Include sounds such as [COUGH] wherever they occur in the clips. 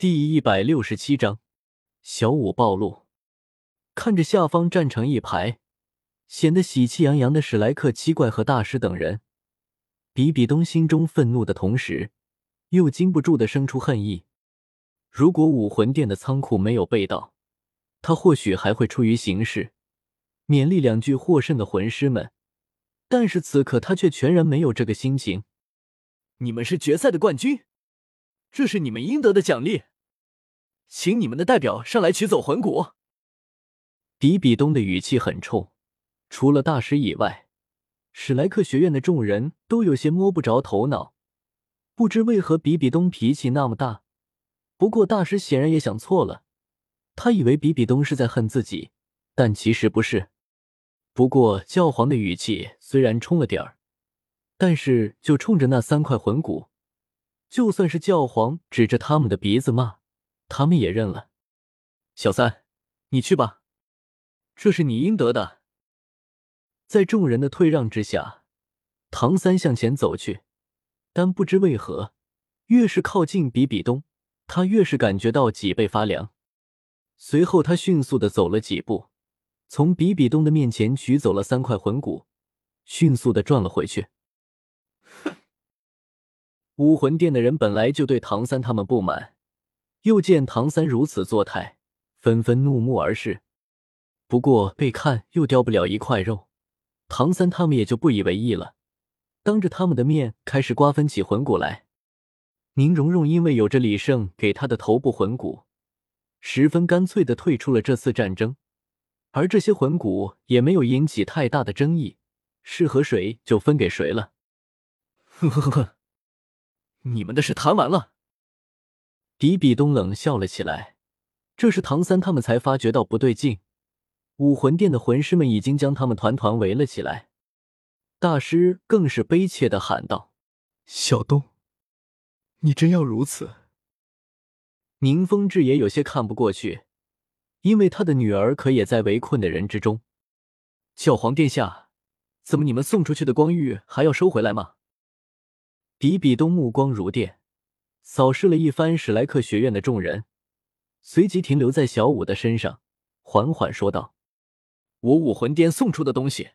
第一百六十七章，小五暴露。看着下方站成一排、显得喜气洋洋的史莱克七怪和大师等人，比比东心中愤怒的同时，又禁不住的生出恨意。如果武魂殿的仓库没有被盗，他或许还会出于形式，勉励两句获胜的魂师们。但是此刻他却全然没有这个心情。你们是决赛的冠军。这是你们应得的奖励，请你们的代表上来取走魂骨。比比东的语气很冲，除了大师以外，史莱克学院的众人都有些摸不着头脑。不知为何，比比东脾气那么大。不过大师显然也想错了，他以为比比东是在恨自己，但其实不是。不过教皇的语气虽然冲了点儿，但是就冲着那三块魂骨。就算是教皇指着他们的鼻子骂，他们也认了。小三，你去吧，这是你应得的。在众人的退让之下，唐三向前走去，但不知为何，越是靠近比比东，他越是感觉到脊背发凉。随后，他迅速的走了几步，从比比东的面前取走了三块魂骨，迅速的转了回去。[LAUGHS] 武魂殿的人本来就对唐三他们不满，又见唐三如此作态，纷纷怒目而视。不过被看又掉不了一块肉，唐三他们也就不以为意了，当着他们的面开始瓜分起魂骨来。宁荣荣因为有着李胜给他的头部魂骨，十分干脆的退出了这次战争，而这些魂骨也没有引起太大的争议，适合谁就分给谁了。呵 [LAUGHS] 呵呵呵。你们的事谈完了。比比东冷笑了起来。这时唐三他们才发觉到不对劲，武魂殿的魂师们已经将他们团团围了起来。大师更是悲切的喊道：“小东，你真要如此？”宁风致也有些看不过去，因为他的女儿可也在围困的人之中。教皇殿下，怎么你们送出去的光玉还要收回来吗？比比东目光如电，扫视了一番史莱克学院的众人，随即停留在小五的身上，缓缓说道：“我武魂殿送出的东西，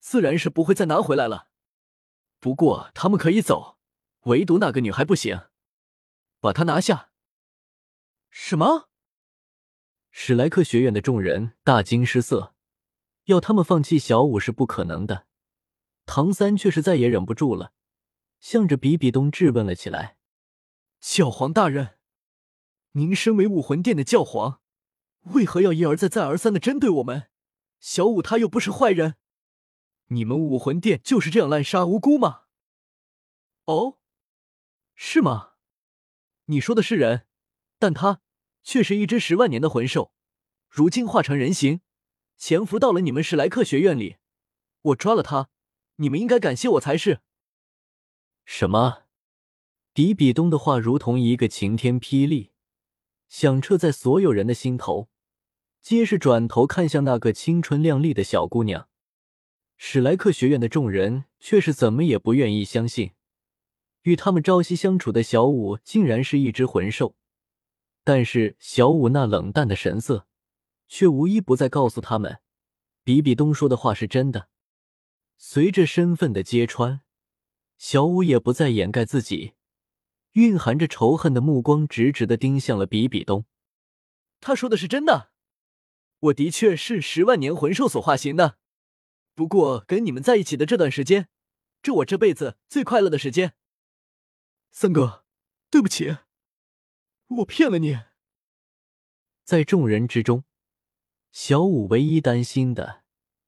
自然是不会再拿回来了。不过他们可以走，唯独那个女孩不行，把她拿下。”什么？史莱克学院的众人大惊失色，要他们放弃小五是不可能的。唐三却是再也忍不住了。向着比比东质问了起来：“教皇大人，您身为武魂殿的教皇，为何要一而再、再而三的针对我们？小五他又不是坏人，你们武魂殿就是这样滥杀无辜吗？”“哦，是吗？你说的是人，但他却是一只十万年的魂兽，如今化成人形，潜伏到了你们史莱克学院里。我抓了他，你们应该感谢我才是。”什么？比比东的话如同一个晴天霹雳，响彻在所有人的心头，皆是转头看向那个青春靓丽的小姑娘。史莱克学院的众人却是怎么也不愿意相信，与他们朝夕相处的小舞竟然是一只魂兽。但是小舞那冷淡的神色，却无一不在告诉他们，比比东说的话是真的。随着身份的揭穿。小舞也不再掩盖自己，蕴含着仇恨的目光直直的盯向了比比东。他说的是真的，我的确是十万年魂兽所化形的。不过跟你们在一起的这段时间，这我这辈子最快乐的时间。三哥，对不起，我骗了你。在众人之中，小五唯一担心的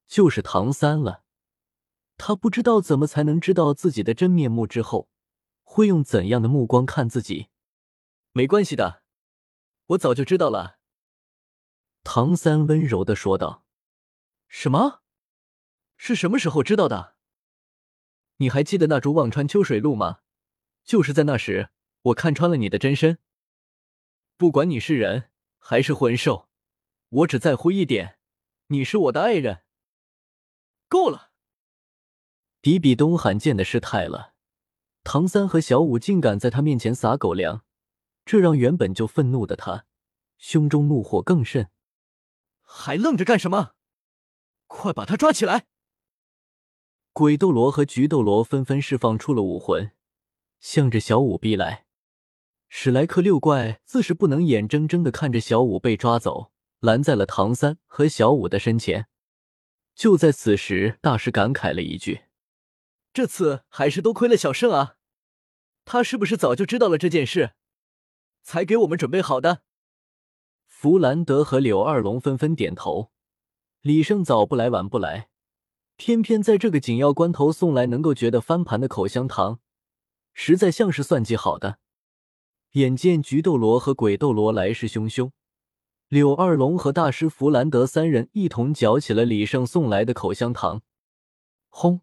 就是唐三了。他不知道怎么才能知道自己的真面目之后，会用怎样的目光看自己。没关系的，我早就知道了。”唐三温柔的说道。“什么？是什么时候知道的？你还记得那株忘川秋水露吗？就是在那时，我看穿了你的真身。不管你是人还是魂兽，我只在乎一点：你是我的爱人。够了。”比比东罕见的失态了，唐三和小五竟敢在他面前撒狗粮，这让原本就愤怒的他胸中怒火更甚。还愣着干什么？快把他抓起来！鬼斗罗和菊斗罗纷纷释放出了武魂，向着小五逼来。史莱克六怪自是不能眼睁睁的看着小五被抓走，拦在了唐三和小五的身前。就在此时，大师感慨了一句：“这次还是多亏了小圣啊，他是不是早就知道了这件事，才给我们准备好的？”弗兰德和柳二龙纷纷点头。李胜早不来晚不来，偏偏在这个紧要关头送来能够觉得翻盘的口香糖，实在像是算计好的。眼见菊斗罗和鬼斗罗来势汹汹，柳二龙和大师弗兰德三人一同嚼起了李胜送来的口香糖。轰！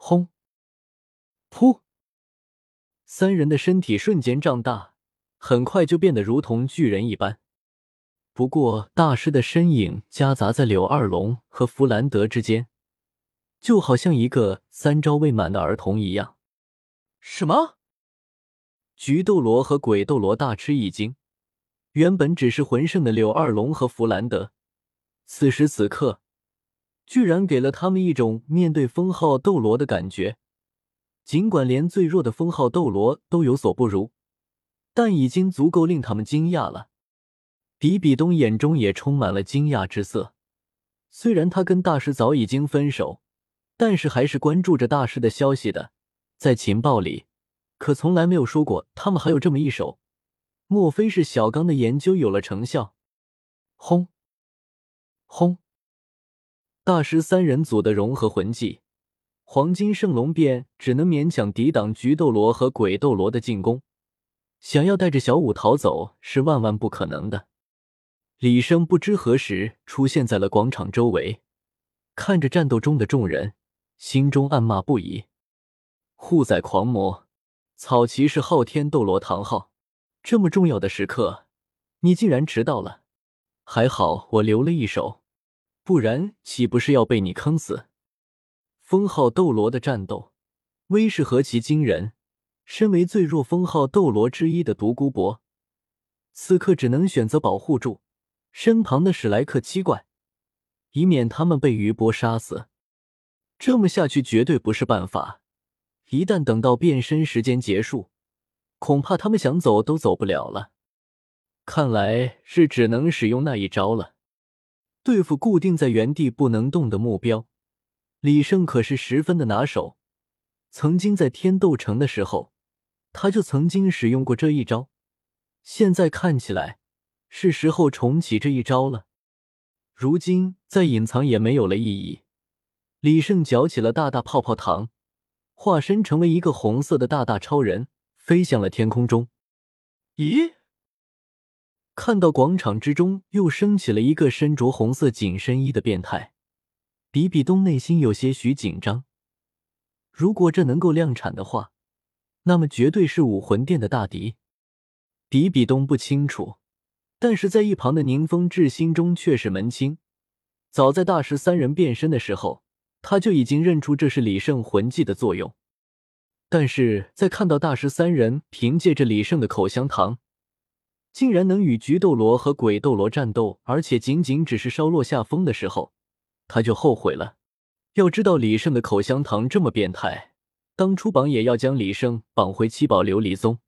轰！噗！三人的身体瞬间胀大，很快就变得如同巨人一般。不过，大师的身影夹杂在柳二龙和弗兰德之间，就好像一个三招未满的儿童一样。什么？菊斗罗和鬼斗罗大吃一惊，原本只是魂圣的柳二龙和弗兰德，此时此刻居然给了他们一种面对封号斗罗的感觉。尽管连最弱的封号斗罗都有所不如，但已经足够令他们惊讶了。比比东眼中也充满了惊讶之色，虽然他跟大师早已经分手，但是还是关注着大师的消息的，在情报里。可从来没有说过他们还有这么一手，莫非是小刚的研究有了成效？轰！轰！大师三人组的融合魂技黄金圣龙变只能勉强抵挡菊斗罗和鬼斗罗的进攻，想要带着小舞逃走是万万不可能的。李生不知何时出现在了广场周围，看着战斗中的众人，心中暗骂不已：护崽狂魔！草骑士昊天斗罗唐昊，这么重要的时刻，你竟然迟到了。还好我留了一手，不然岂不是要被你坑死？封号斗罗的战斗威势何其惊人！身为最弱封号斗罗之一的独孤博，此刻只能选择保护住身旁的史莱克七怪，以免他们被余波杀死。这么下去绝对不是办法。一旦等到变身时间结束，恐怕他们想走都走不了了。看来是只能使用那一招了。对付固定在原地不能动的目标，李胜可是十分的拿手。曾经在天斗城的时候，他就曾经使用过这一招。现在看起来是时候重启这一招了。如今再隐藏也没有了意义。李胜嚼起了大大泡泡糖。化身成为一个红色的大大超人，飞向了天空中。咦？看到广场之中又升起了一个身着红色紧身衣的变态，比比东内心有些许紧张。如果这能够量产的话，那么绝对是武魂殿的大敌。比比东不清楚，但是在一旁的宁风致心中却是门清。早在大师三人变身的时候。他就已经认出这是李胜魂技的作用，但是在看到大师三人凭借着李胜的口香糖，竟然能与菊斗罗和鬼斗罗战斗，而且仅仅只是稍落下风的时候，他就后悔了。要知道李胜的口香糖这么变态，当初绑也要将李胜绑回七宝琉璃宗。